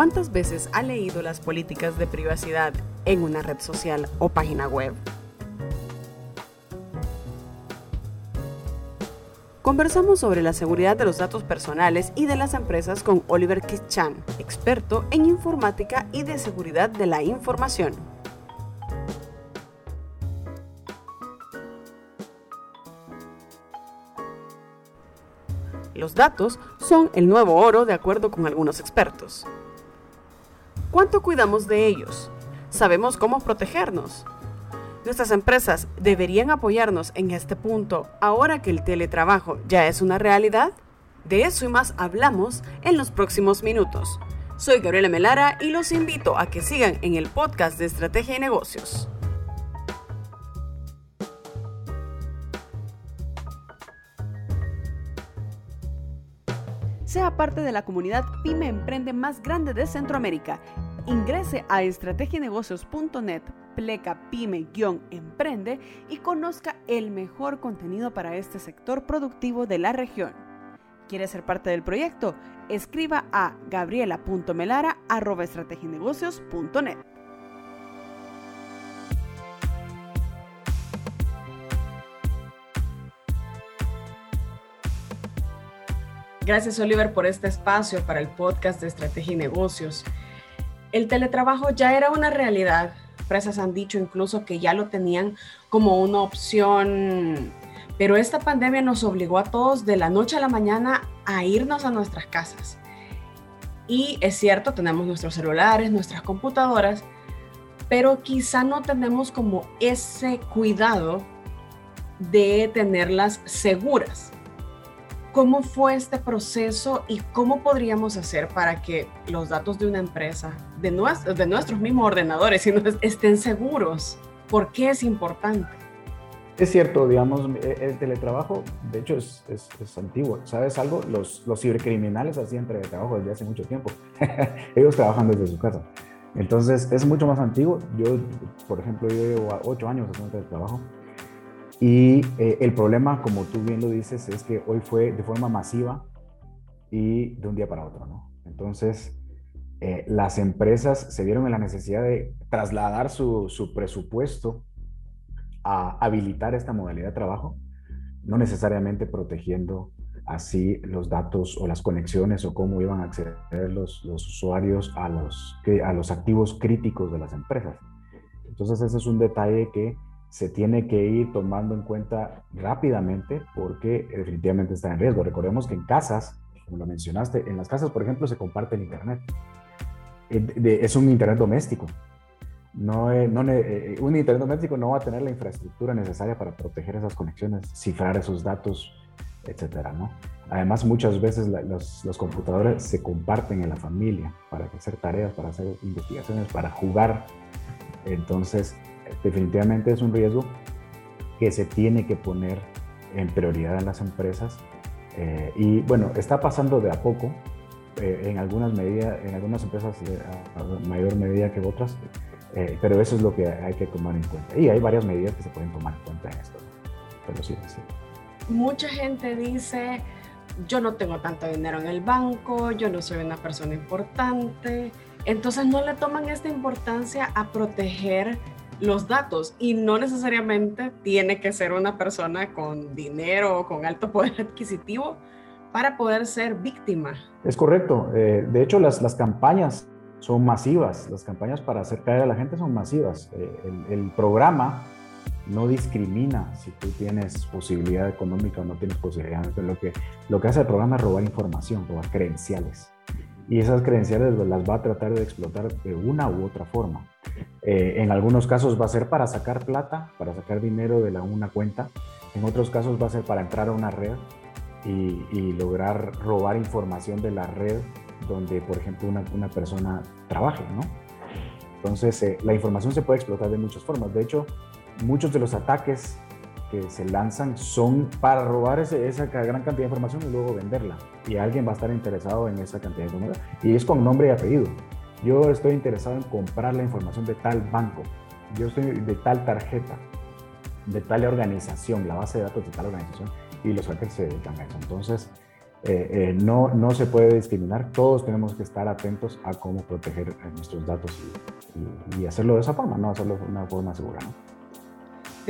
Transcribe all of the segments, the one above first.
¿Cuántas veces ha leído las políticas de privacidad en una red social o página web? Conversamos sobre la seguridad de los datos personales y de las empresas con Oliver Kichan, experto en informática y de seguridad de la información. Los datos son el nuevo oro de acuerdo con algunos expertos. ¿Cuánto cuidamos de ellos? ¿Sabemos cómo protegernos? Nuestras empresas deberían apoyarnos en este punto ahora que el teletrabajo ya es una realidad. De eso y más hablamos en los próximos minutos. Soy Gabriela Melara y los invito a que sigan en el podcast de Estrategia y Negocios. Sea parte de la comunidad Pyme Emprende más grande de Centroamérica. Ingrese a estrategienegocios.net pleca pyme-emprende y conozca el mejor contenido para este sector productivo de la región. ¿Quiere ser parte del proyecto? Escriba a gabriela.melara.estrategienegocios.net. Gracias Oliver por este espacio para el podcast de Estrategia y Negocios. El teletrabajo ya era una realidad empresas han dicho incluso que ya lo tenían como una opción, pero esta pandemia nos obligó a todos de la noche a la mañana a irnos a nuestras casas. Y es cierto, tenemos nuestros celulares, nuestras computadoras, pero quizá no tenemos como ese cuidado de tenerlas seguras. ¿Cómo fue este proceso y cómo podríamos hacer para que los datos de una empresa, de, de nuestros mismos ordenadores, estén seguros? ¿Por qué es importante? Es cierto, digamos, e, el teletrabajo, de hecho, es, es, antiguo. ¿Sabes algo? Los, los cibercriminales hacían teletrabajo desde hace mucho tiempo. Ellos trabajan desde su casa. Entonces, es mucho más antiguo. Yo, por ejemplo, yo llevo ocho años haciendo teletrabajo y eh, el problema, como tú bien lo dices, es que hoy fue de forma masiva y de un día para otro, ¿no? Entonces, eh, las empresas se vieron en la necesidad de trasladar su, su, presupuesto a habilitar esta modalidad de trabajo, no necesariamente protegiendo así los datos o las conexiones o cómo iban a acceder los, los usuarios a los, a los activos críticos de las empresas. Entonces, ese es un detalle que se tiene que ir tomando en cuenta rápidamente porque definitivamente está en riesgo. Recordemos que en casas, como lo mencionaste, en las casas, por ejemplo, se comparte el Internet. Eh, es un Internet doméstico. No, no, eh, un Internet doméstico no va a tener la infraestructura necesaria para proteger esas conexiones, cifrar esos datos, etcétera, ¿no? Además, muchas veces los, los, computadores se comparten en la familia para hacer tareas, para hacer investigaciones, para jugar. Entonces, definitivamente es un riesgo que se tiene que poner en prioridad en las empresas. Eh, y bueno, está pasando de a poco, eh, en algunas medidas, en algunas empresas a, mayor medida que otras, eh, pero eso es lo que hay que tomar en cuenta. Y hay varias medidas que se pueden tomar en cuenta en esto. Pero sí, sí. Mucha gente dice, yo no tengo tanto dinero en el banco, yo no soy una persona importante. Entonces no le toman esta importancia a proteger los datos y no necesariamente tiene que ser una persona con dinero o con alto poder adquisitivo para poder ser víctima. Es correcto. Eh, de hecho, las, las campañas son masivas. Las campañas para hacer caer a la gente son masivas. Eh, el, el, programa no discrimina si tú tienes posibilidad económica o no tienes posibilidad. Lo que, lo que hace el programa es robar información, robar credenciales y esas credenciales pues, las va a tratar de explotar de una u otra forma. Eh, en algunos casos va a ser para sacar plata, para sacar dinero de la, una cuenta, en otros casos va a ser para entrar a una red y, lograr robar información de la red donde, por ejemplo, una, una persona trabaje, ¿no? Entonces, eh, la información se puede explotar de muchas formas. De hecho, muchos de los ataques que se lanzan son para robar esa gran cantidad de información y luego venderla. Y alguien va a estar interesado en esa cantidad de información. Y es con nombre y apellido. Yo estoy interesado en comprar la información de tal banco. Yo estoy de tal tarjeta, de tal organización, la base de datos de tal organización. Y los hackers se dedican a eso. Entonces, eh, no, no se puede discriminar, todos tenemos que estar atentos a cómo proteger nuestros datos y, y, hacerlo de esa forma, no hacerlo de una forma segura.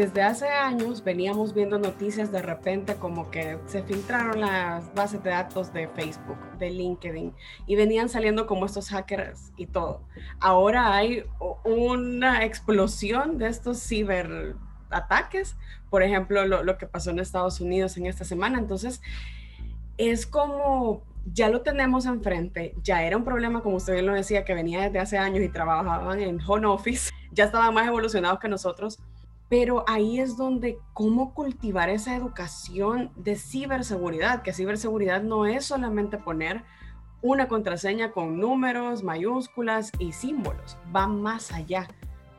Desde hace años veníamos viendo noticias de repente como que se filtraron las bases de datos de Facebook, de LinkedIn y venían saliendo como estos hackers y todo. Ahora hay una explosión de estos ciberataques, por ejemplo, lo, que pasó en Estados Unidos en esta semana. Entonces, es como ya lo tenemos enfrente, ya era un problema, como usted bien lo decía, que venía desde hace años y trabajaban en home office, ya estaban más evolucionados que nosotros pero ahí es donde cómo cultivar esa educación de ciberseguridad, que ciberseguridad no es solamente poner una contraseña con números, mayúsculas y símbolos, va más allá.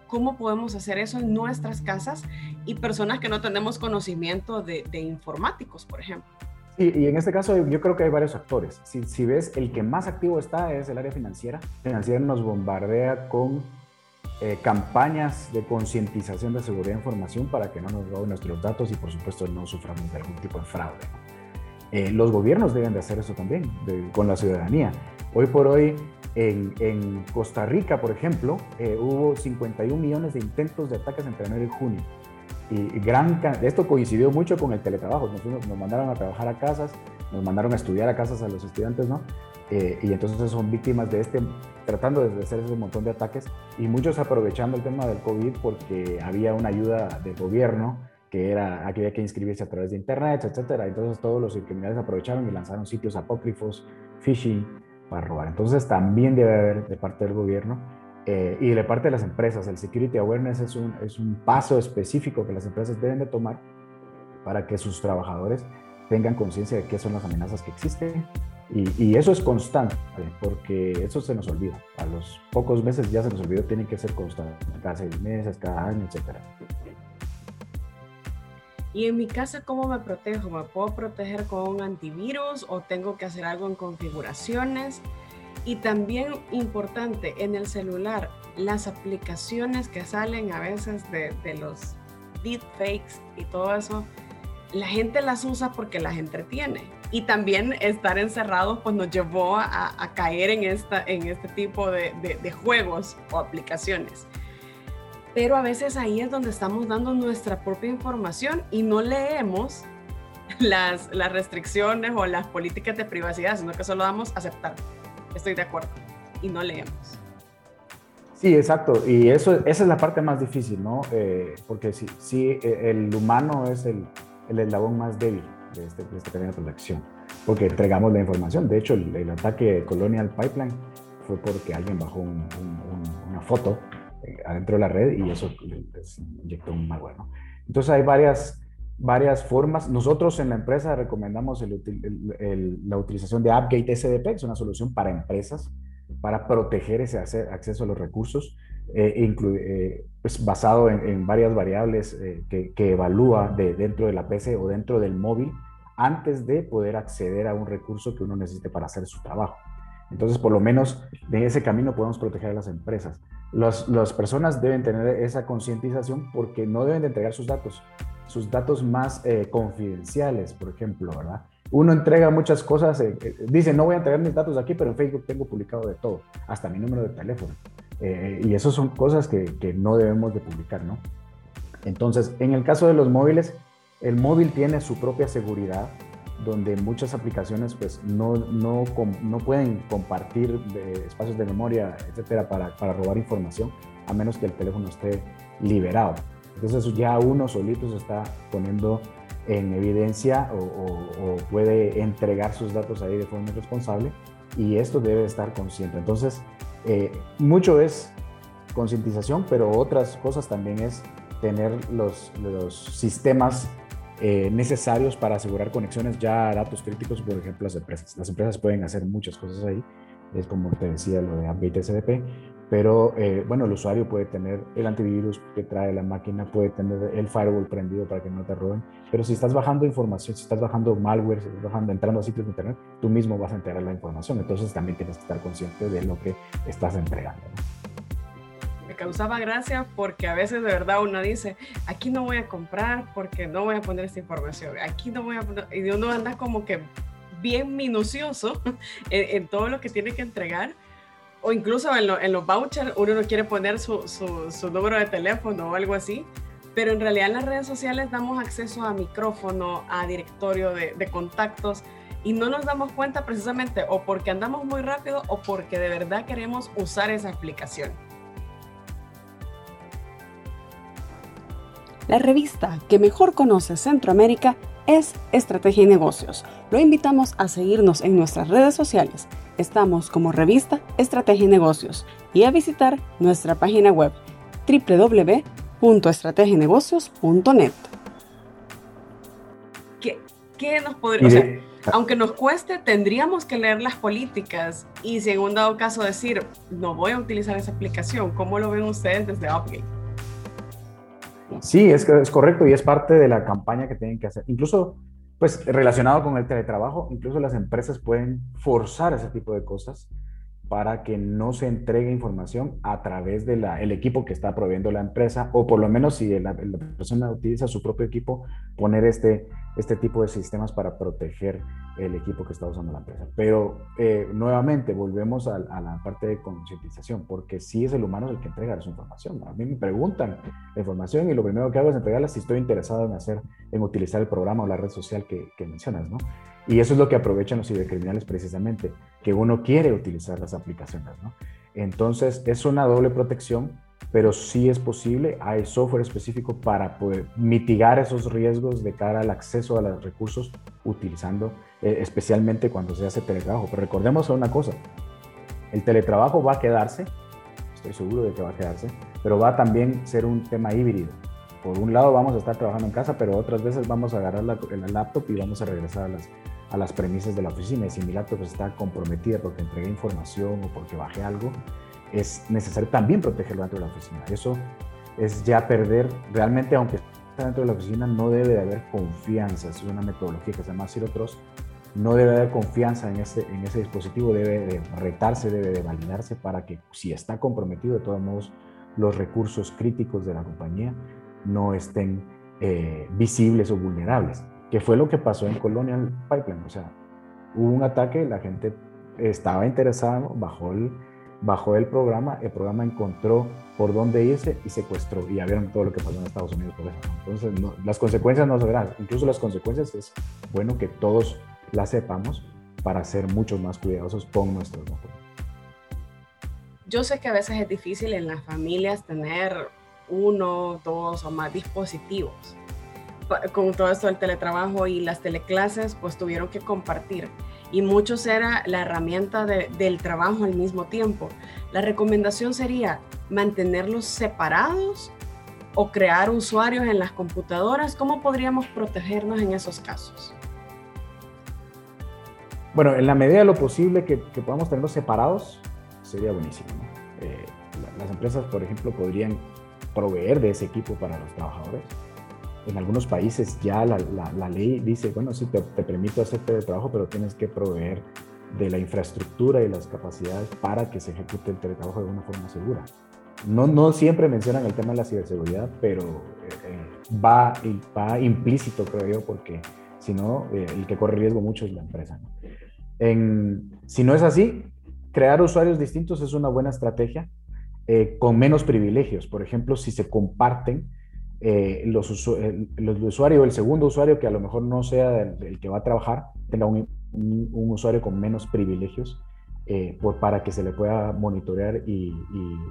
¿Cómo podemos hacer eso en nuestras casas y personas que no tenemos conocimiento de, informáticos, por ejemplo? Y, en este caso yo creo que hay varios actores. Si, si ves, el que más activo está es el área financiera. Financiera nos bombardea con eh, campañas de concientización de seguridad de información para que no nos roben nuestros datos y por supuesto no suframos de algún tipo de fraude. Eh, los gobiernos deben de hacer eso también con la ciudadanía. Hoy por hoy en, en Costa Rica, por ejemplo, eh, hubo 51 millones de intentos de ataques entre enero y junio. Y gran, esto coincidió mucho con el teletrabajo. Nos, nos mandaron a trabajar a casas, nos mandaron a estudiar a casas a los estudiantes, ¿no? Eh, y entonces son víctimas de este, tratando de hacer ese montón de ataques y muchos aprovechando el tema del COVID porque había una ayuda del gobierno que era, había que inscribirse a través de internet, etcétera. Entonces todos los criminales aprovecharon y lanzaron sitios apócrifos, phishing, para robar. Entonces también debe haber de parte del gobierno eh, y de parte de las empresas. El security awareness es un, es un paso específico que las empresas deben de tomar para que sus trabajadores tengan conciencia de qué son las amenazas que existen y, eso es constante, porque eso se nos olvida. A los pocos meses ya se nos olvidó, tiene que ser constante, cada seis meses, cada año, etc. Y en mi casa, ¿cómo me protejo? ¿Me puedo proteger con un antivirus o tengo que hacer algo en configuraciones? Y también importante, en el celular, las aplicaciones que salen a veces de, de los deepfakes y todo eso, la gente las usa porque las entretiene y también estar encerrados pues nos llevó a, caer en, esta, en este tipo de, juegos o aplicaciones. Pero a veces ahí es donde estamos dando nuestra propia información y no leemos las, las restricciones o las políticas de privacidad, sino que solo damos aceptar. Estoy de acuerdo. Y no leemos. Sí, exacto. Y eso, esa es la parte más difícil, ¿no? Eh, porque si, si el humano es el, el eslabón más débil de, este, de esta cadena de protección, porque entregamos la información. De hecho, el, ataque de Colonial Pipeline fue porque alguien bajó una foto eh, adentro de la red y eso les inyectó un malware. ¿no? Entonces hay varias, varias formas. Nosotros en la empresa recomendamos la utilización de AppGate SDP, que es una solución para empresas para proteger ese acceso a los recursos, eh, eh, pues basado en, varias variables eh, que, evalúa de, dentro de la PC o dentro del móvil antes de poder acceder a un recurso que uno necesite para hacer su trabajo. Entonces, por lo menos de ese camino podemos proteger a las empresas. las personas deben tener esa concientización porque no deben de entregar sus datos, sus datos más confidenciales, por ejemplo, ¿verdad? Uno entrega muchas cosas, dice, no voy a entregar mis datos aquí, pero en Facebook tengo publicado de todo, hasta mi número de teléfono. Eh, y eso son cosas que, que, no debemos de publicar, ¿no? Entonces, en el caso de los móviles, el móvil tiene su propia seguridad, donde muchas aplicaciones pues no, no, no pueden compartir espacios de memoria, etcétera, para, para, robar información, a menos que el teléfono esté liberado. Entonces ya uno solito se está poniendo en evidencia o, o puede entregar sus datos ahí de forma irresponsable y esto debe estar consciente. Entonces, eh, mucho es concientización, pero otras cosas también es tener los, los sistemas eh, necesarios para asegurar conexiones ya a datos críticos, por ejemplo, las empresas. Las empresas pueden hacer muchas cosas ahí, es como te decía lo de Update SDP, pero eh, bueno, el usuario puede tener el antivirus que trae la máquina, puede tener el firewall prendido para que no te roben, pero si estás bajando información, si estás bajando malware, si estás bajando, entrando a sitios de internet, tú mismo vas a enterar la información, entonces también tienes que estar consciente de lo que estás entregando. Me causaba gracia porque a veces de verdad uno dice, aquí no voy a comprar porque no voy a poner esta información, aquí no voy a poner, y uno anda como que bien minucioso en, todo lo que tiene que entregar. O incluso en, en los vouchers uno no quiere poner su, su, su número de teléfono o algo así pero en realidad en las redes sociales damos acceso a micrófono, a directorio de, de, contactos y no nos damos cuenta precisamente o porque andamos muy rápido o porque de verdad queremos usar esa aplicación. La revista que mejor conoce Centroamérica es Estrategia y Negocios. Lo invitamos a seguirnos en nuestras redes sociales. Estamos como revista Estrategia y Negocios y a visitar nuestra página web www.estrategienegocios.net. ¿Qué, ¿Qué, nos podría, o sea, aunque nos cueste, tendríamos que leer las políticas y si en un dado caso decir, no voy a utilizar esa aplicación, ¿cómo lo ven ustedes desde Upgate? Sí, es, es correcto y es parte de la campaña que tienen que hacer. Incluso, pues relacionado con el teletrabajo, incluso las empresas pueden forzar ese tipo de cosas para que no se entregue información a través del el equipo que está proveyendo la empresa, o por lo menos si la, persona utiliza su propio equipo, poner este, este tipo de sistemas para proteger el equipo que está usando la empresa. Pero eh, nuevamente volvemos a, la parte de concientización, porque si es el humano el que entrega esa información. A mí me preguntan la información y lo primero que hago es entregarla si estoy interesado en hacer, en utilizar el programa o la red social que, que mencionas, ¿no? Y eso es lo que aprovechan los cibercriminales precisamente, que uno quiere utilizar las aplicaciones, ¿no? Entonces, es una doble protección, pero sí es posible, hay software específico para poder mitigar esos riesgos de cara al acceso a los recursos utilizando, eh, especialmente cuando se hace teletrabajo. Pero recordemos una cosa, el teletrabajo va a quedarse, estoy seguro de que va a quedarse, pero va a también ser un tema híbrido. Por un lado vamos a estar trabajando en casa, pero otras veces vamos a agarrar la, el laptop y vamos a regresar a las, a las premisas de la oficina. Y si mi laptop está comprometida porque entregué información o porque bajé algo, es necesario también protegerlo dentro de la oficina. Eso es ya perder, realmente aunque está dentro de la oficina, no debe de haber confianza. Es una metodología que se llama Zero Trust. No debe haber confianza en ese, en ese dispositivo, debe de retarse, debe de validarse para que si está comprometido, de todos modos, los recursos críticos de la compañía no estén eh, visibles o vulnerables que fue lo que pasó en Colonial Pipeline. O sea, hubo un ataque, la gente estaba interesada, bajó el, bajó el programa, el programa encontró por dónde irse y secuestró. Y ya vieron todo lo que pasó en Estados Unidos por eso. Entonces, las consecuencias no son grandes. Incluso las consecuencias es bueno que todos las sepamos para ser mucho más cuidadosos con nuestros datos. Yo sé que a veces es difícil en las familias tener uno, dos o más dispositivos con todo esto del teletrabajo y las teleclases, pues tuvieron que compartir. Y muchos era la herramienta del trabajo al mismo tiempo. La recomendación sería mantenerlos separados o crear usuarios en las computadoras. ¿Cómo podríamos protegernos en esos casos? Bueno, en la medida de lo posible que, podamos tenerlos separados, sería buenísimo. Eh, las empresas, por ejemplo, podrían proveer de ese equipo para los trabajadores en algunos países ya la, la, ley dice, bueno, sí, te, te permito hacer teletrabajo, pero tienes que proveer de la infraestructura y las capacidades para que se ejecute el teletrabajo de una forma segura. No, no siempre mencionan el tema de la ciberseguridad, pero eh, va, va implícito, creo yo, porque si no, eh, el que corre riesgo mucho es la empresa. En, si no es así, crear usuarios distintos es una buena estrategia eh, con menos privilegios. Por ejemplo, si se comparten eh, los, el usuario, el segundo usuario que a lo mejor no sea el, que va a trabajar, tenga un, usuario con menos privilegios eh, por, para que se le pueda monitorear y,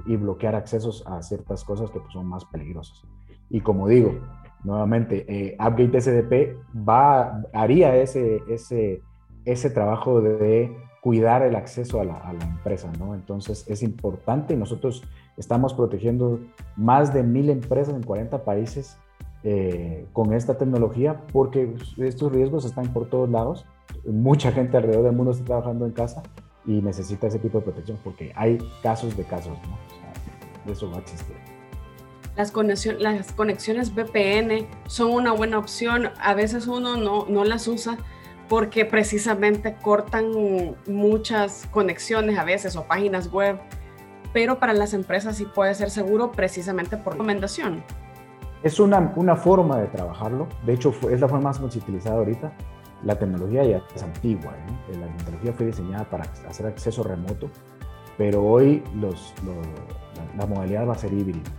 y, bloquear accesos a ciertas cosas que pues, son más peligrosas. Y como digo, nuevamente, eh, Upgate SDP va, haría ese, ese, ese trabajo de cuidar el acceso a la, empresa, ¿no? Entonces es importante, nosotros estamos protegiendo más de mil empresas en 40 países eh, con esta tecnología porque estos riesgos están por todos lados, mucha gente alrededor del mundo está trabajando en casa y necesita ese tipo de protección porque hay casos de casos, ¿no? O sea, eso va a existir. Las, conexión, las conexiones VPN son una buena opción, a veces uno no, no las usa porque precisamente cortan muchas conexiones a veces o páginas web, pero para las empresas sí puede ser seguro precisamente por recomendación. Es una, una forma de trabajarlo, de hecho es la forma más utilizada ahorita. la tecnología ya es antigua, la tecnología fue diseñada para hacer acceso remoto, pero hoy los, la, modalidad va a ser híbrida.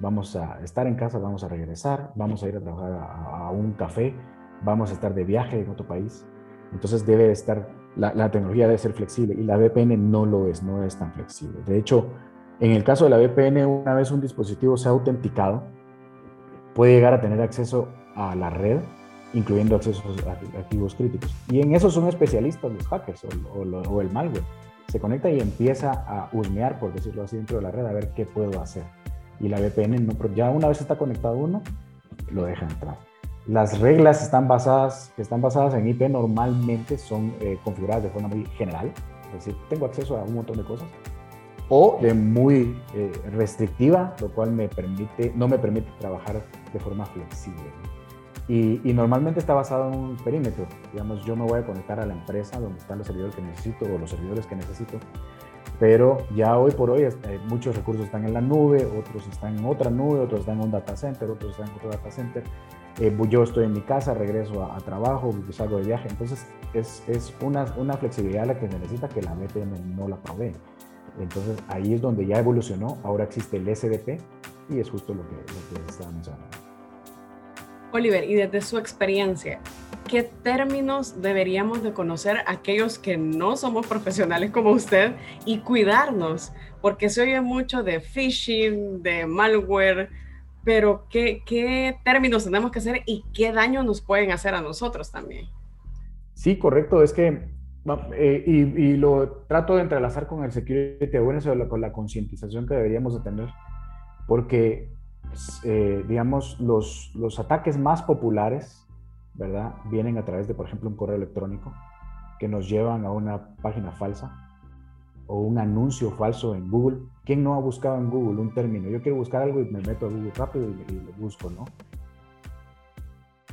Vamos a estar en casa, vamos a regresar, vamos a ir a trabajar a, un café, vamos a estar de viaje en otro país. Entonces debe estar, la, la, tecnología debe ser flexible y la VPN no lo es, no es tan flexible. De hecho, en el caso de la VPN, una vez un dispositivo sea autenticado, puede llegar a tener acceso a la red incluyendo accesos a activos críticos. Y en eso son especialistas los hackers o, el malware. Se conecta y empieza a husmear, por decirlo así, dentro de la red a ver qué puedo hacer. Y la VPN, no, ya una vez está conectado uno, lo deja entrar. Las reglas están basadas, que están basadas en IP normalmente son eh, configuradas de forma muy general, es decir, tengo acceso a un montón de cosas, o de muy eh, restrictiva, lo cual me permite, no me permite trabajar de forma flexible. Y, normalmente está basado en un perímetro. Digamos, yo me voy a conectar a la empresa donde están los servidores que necesito o los servidores que necesito. Pero ya hoy por hoy eh, muchos recursos están en la nube, otros están en otra nube, otros están en un data center, otros están en otro data center. Eh, yo estoy en mi casa, regreso a, trabajo, salgo de viaje. Entonces es, es una, una, flexibilidad la que se necesita que la VPN no la provee. Entonces ahí es donde ya evolucionó. Ahora existe el SDP y es justo lo que, lo que estaba mencionando. Oliver, y desde su experiencia, ¿qué términos deberíamos de conocer aquellos que no somos profesionales como usted y cuidarnos? Porque se oye mucho de phishing, de malware, pero ¿qué, qué términos tenemos que hacer y qué daño nos pueden hacer a nosotros también? Sí, correcto. Es que, eh, y, lo trato de entrelazar con el security awareness o con la concientización que deberíamos de tener, porque eh, digamos, los, los ataques más populares, ¿verdad? Vienen a través de, por ejemplo, un correo electrónico que nos llevan a una página falsa o un anuncio falso en Google. ¿Quién no ha buscado en Google un término? Yo quiero buscar algo y me meto a Google rápido y, y lo busco, ¿no?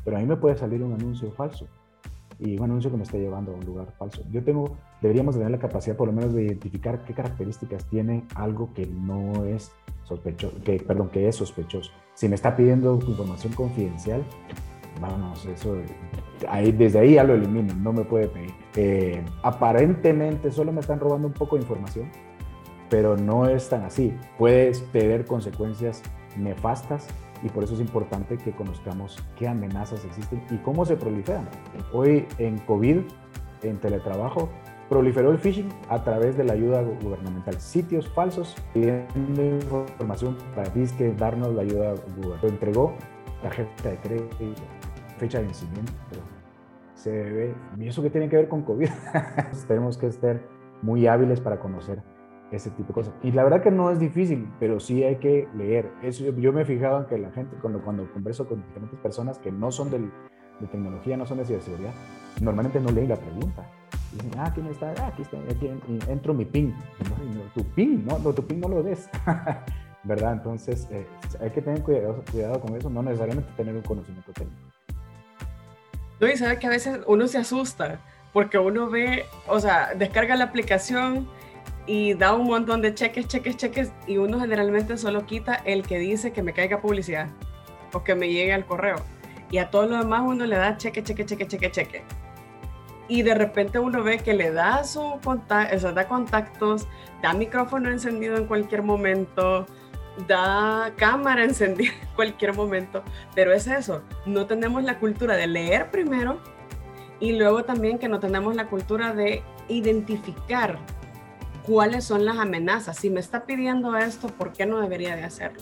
Pero a mí me puede salir un anuncio falso y un anuncio que me está llevando a un lugar falso. Yo tengo, deberíamos tener la capacidad por lo menos de identificar qué características tiene algo que no es sospechoso, que, perdón, que es sospechoso. Si me está pidiendo información confidencial, vamos, eso, ahí, desde ahí ya lo elimino, no me puede pedir. Eh, aparentemente solo me están robando un poco de información, pero no es tan así. Puede tener consecuencias nefastas y por eso es importante que conozcamos qué amenazas existen y cómo se proliferan. Hoy en COVID, en teletrabajo, proliferó el phishing a través de la ayuda gubernamental. Sitios falsos pidiendo información para que darnos la ayuda gubernamental. Lo entregó tarjeta de crédito, fecha de vencimiento. Se ve, ¿y eso qué tiene que ver con COVID? Tenemos que estar muy hábiles para conocer ese tipo de cosas. Y la verdad que no es difícil, pero sí hay que leer. Eso, yo me he fijado en que la gente, cuando, cuando converso con diferentes personas que no son del, de tecnología, no son de ciberseguridad, normalmente no leen la pregunta dicen, ah, ¿quién está? Ah, aquí está, aquí entro mi ping. tu ping, no, no, tu ping no lo des. ¿Verdad? Entonces, eh, hay que tener cuidado, cuidado con eso, no necesariamente tener un conocimiento técnico. No, y sabe que a veces uno se asusta porque uno ve, o sea, descarga la aplicación y da un montón de cheques, cheques, cheques y uno generalmente solo quita el que dice que me caiga publicidad o que me llegue al correo. Y a todo lo demás uno le da cheque, cheque, cheque, cheque, cheque y de repente uno ve que le da su contacto, da contactos, da micrófono encendido en cualquier momento, da cámara encendida en cualquier momento, pero es eso, no tenemos la cultura de leer primero y luego también que no tenemos la cultura de identificar cuáles son las amenazas. Si me está pidiendo esto, ¿por qué no debería de hacerlo?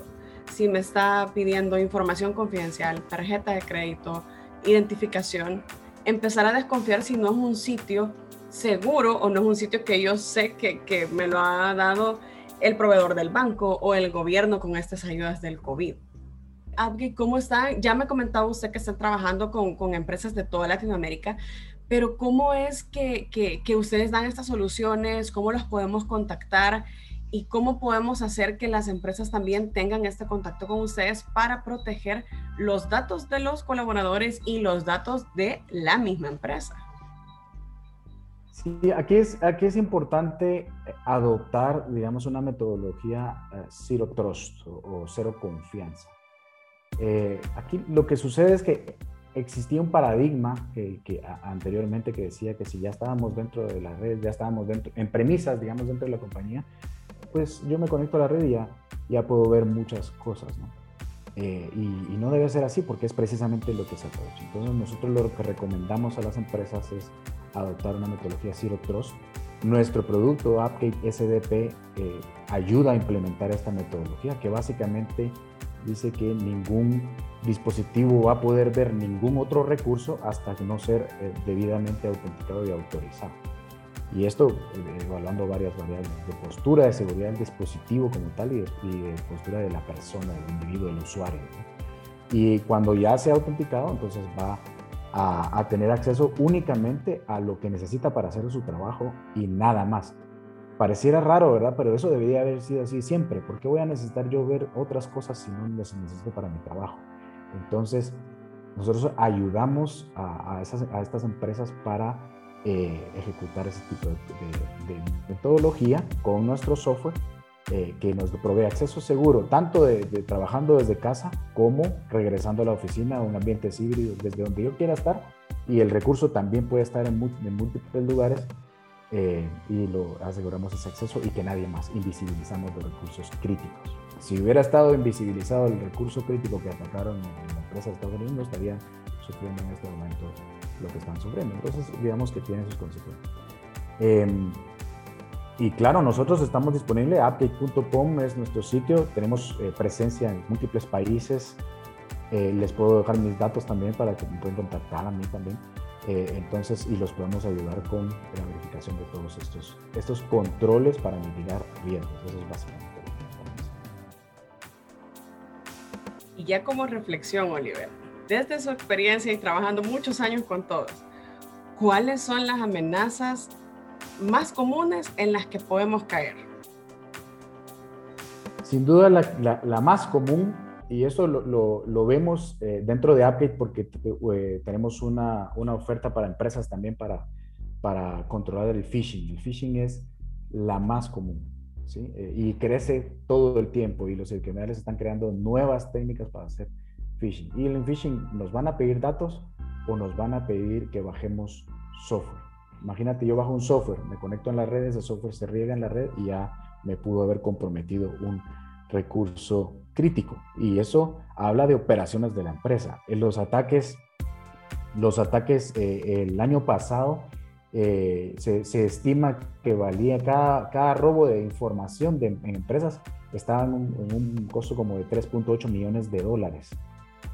Si me está pidiendo información confidencial, tarjeta de crédito, identificación, empezar a desconfiar si no es un sitio seguro o no es un sitio que yo sé que, que me lo ha dado el proveedor del banco o el gobierno con estas ayudas del COVID. Abgi, ¿cómo están? Ya me comentaba usted que están trabajando con, empresas de toda Latinoamérica, pero ¿cómo es que, que, que ustedes dan estas soluciones? ¿Cómo los podemos contactar? y cómo podemos hacer que las empresas también tengan este contacto con ustedes para proteger los datos de los colaboradores y los datos de la misma empresa. Sí, aquí es, aquí es importante adoptar, digamos, una metodología eh, zero trust o, cero confianza. Eh, aquí lo que sucede es que existía un paradigma que, anteriormente que decía que si ya estábamos dentro de la red, ya estábamos dentro, en premisas, digamos, dentro de la compañía, pues yo me conecto a la red y ya, puedo ver muchas cosas. Eh, y, no debe ser así porque es precisamente lo que se ha Entonces nosotros lo que recomendamos a las empresas es adoptar una metodología Zero Trust. Nuestro producto AppGate SDP eh, ayuda a implementar esta metodología que básicamente dice que ningún dispositivo va a poder ver ningún otro recurso hasta no ser eh, debidamente autenticado y autorizado. Y esto eh, evaluando varias variables de postura de seguridad del dispositivo como tal y de, postura de la persona, del individuo, del usuario. Y cuando ya se ha autenticado, entonces va a, a, tener acceso únicamente a lo que necesita para hacer su trabajo y nada más. Pareciera raro, ¿verdad? Pero eso debería haber sido así siempre. ¿Por qué voy a necesitar yo ver otras cosas si no las necesito para mi trabajo? Entonces, nosotros ayudamos a, esas, a estas empresas para eh, ejecutar ese tipo de, metodología con nuestro software eh, que nos provee acceso seguro, tanto de, trabajando desde casa como regresando a la oficina a un ambiente híbrido desde donde yo quiera estar y el recurso también puede estar en, en múltiples lugares eh, y lo aseguramos ese acceso y que nadie más invisibilizamos los recursos críticos. Si hubiera estado invisibilizado el recurso crítico que atacaron en la empresa de Estados Unidos, estaría sufriendo en este momento lo que están sufriendo. Entonces, digamos que tiene sus consecuencias. Em, y claro, nosotros estamos disponibles, update.com es nuestro sitio, tenemos eh, presencia en múltiples países. Eh, les puedo dejar mis datos también para que me puedan contactar a mí también. Eh, entonces, y los podemos ayudar con la verificación de todos estos, estos controles para mitigar riesgos. Eso es básicamente Y ya como reflexión, Oliver, desde su experiencia y trabajando muchos años con todos, ¿cuáles son las amenazas más comunes en las que podemos caer? Sin duda, la, la más común y eso lo, lo, vemos eh, dentro de Appgate porque eh, tenemos una, una, oferta para empresas también para, para controlar el phishing. El phishing es la más común ¿sí? Eh, y crece todo el tiempo y los criminales están creando nuevas técnicas para hacer phishing. Y en phishing nos van a pedir datos o nos van a pedir que bajemos software. Imagínate, yo bajo un software, me conecto en la red, ese software se riega en la red y ya me pudo haber comprometido un recurso crítico. Y eso habla de operaciones de la empresa. En los ataques, los ataques eh, el año pasado eh, se, estima que valía cada, cada robo de información de, en empresas estaba en un, costo como de 3.8 millones de dólares.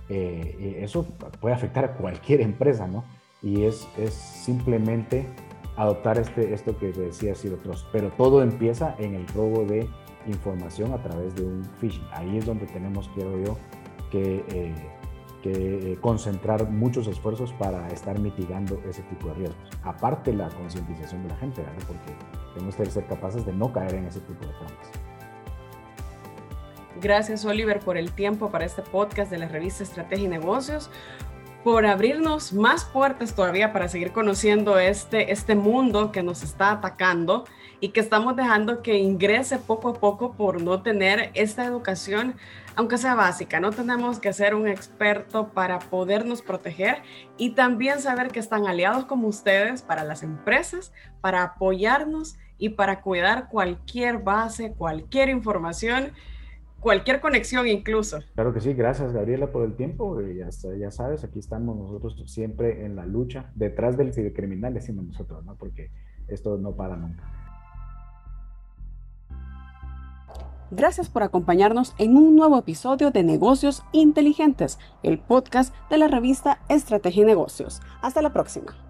Eh, eso puede afectar a cualquier empresa, ¿no? Y es, es simplemente adoptar este, esto que decía otros pero todo empieza en el robo de información a través de un phishing. Ahí es donde tenemos, quiero yo, que, eh, que eh, concentrar muchos esfuerzos para estar mitigando ese tipo de riesgos. Aparte la concientización de la gente, porque tenemos que ser capaces de no caer en ese tipo de trampas. Gracias Oliver por el tiempo para este podcast de la revista Estrategia y Negocios por abrirnos más puertas todavía para seguir conociendo este, este mundo que nos está atacando y que estamos dejando que ingrese poco a poco por no tener esta educación, aunque sea básica. No tenemos que ser un experto para podernos proteger y también saber que están aliados como ustedes para las empresas, para apoyarnos y para cuidar cualquier base, cualquier información cualquier conexión incluso. Claro que sí, gracias Gabriela por el tiempo. Ya, ya sabes, aquí estamos nosotros siempre en la lucha, detrás del cibercriminal, decimos nosotros, ¿no? Porque esto no para nunca. Gracias por acompañarnos en un nuevo episodio de Negocios Inteligentes, el podcast de la revista Estrategia y Negocios. Hasta la próxima.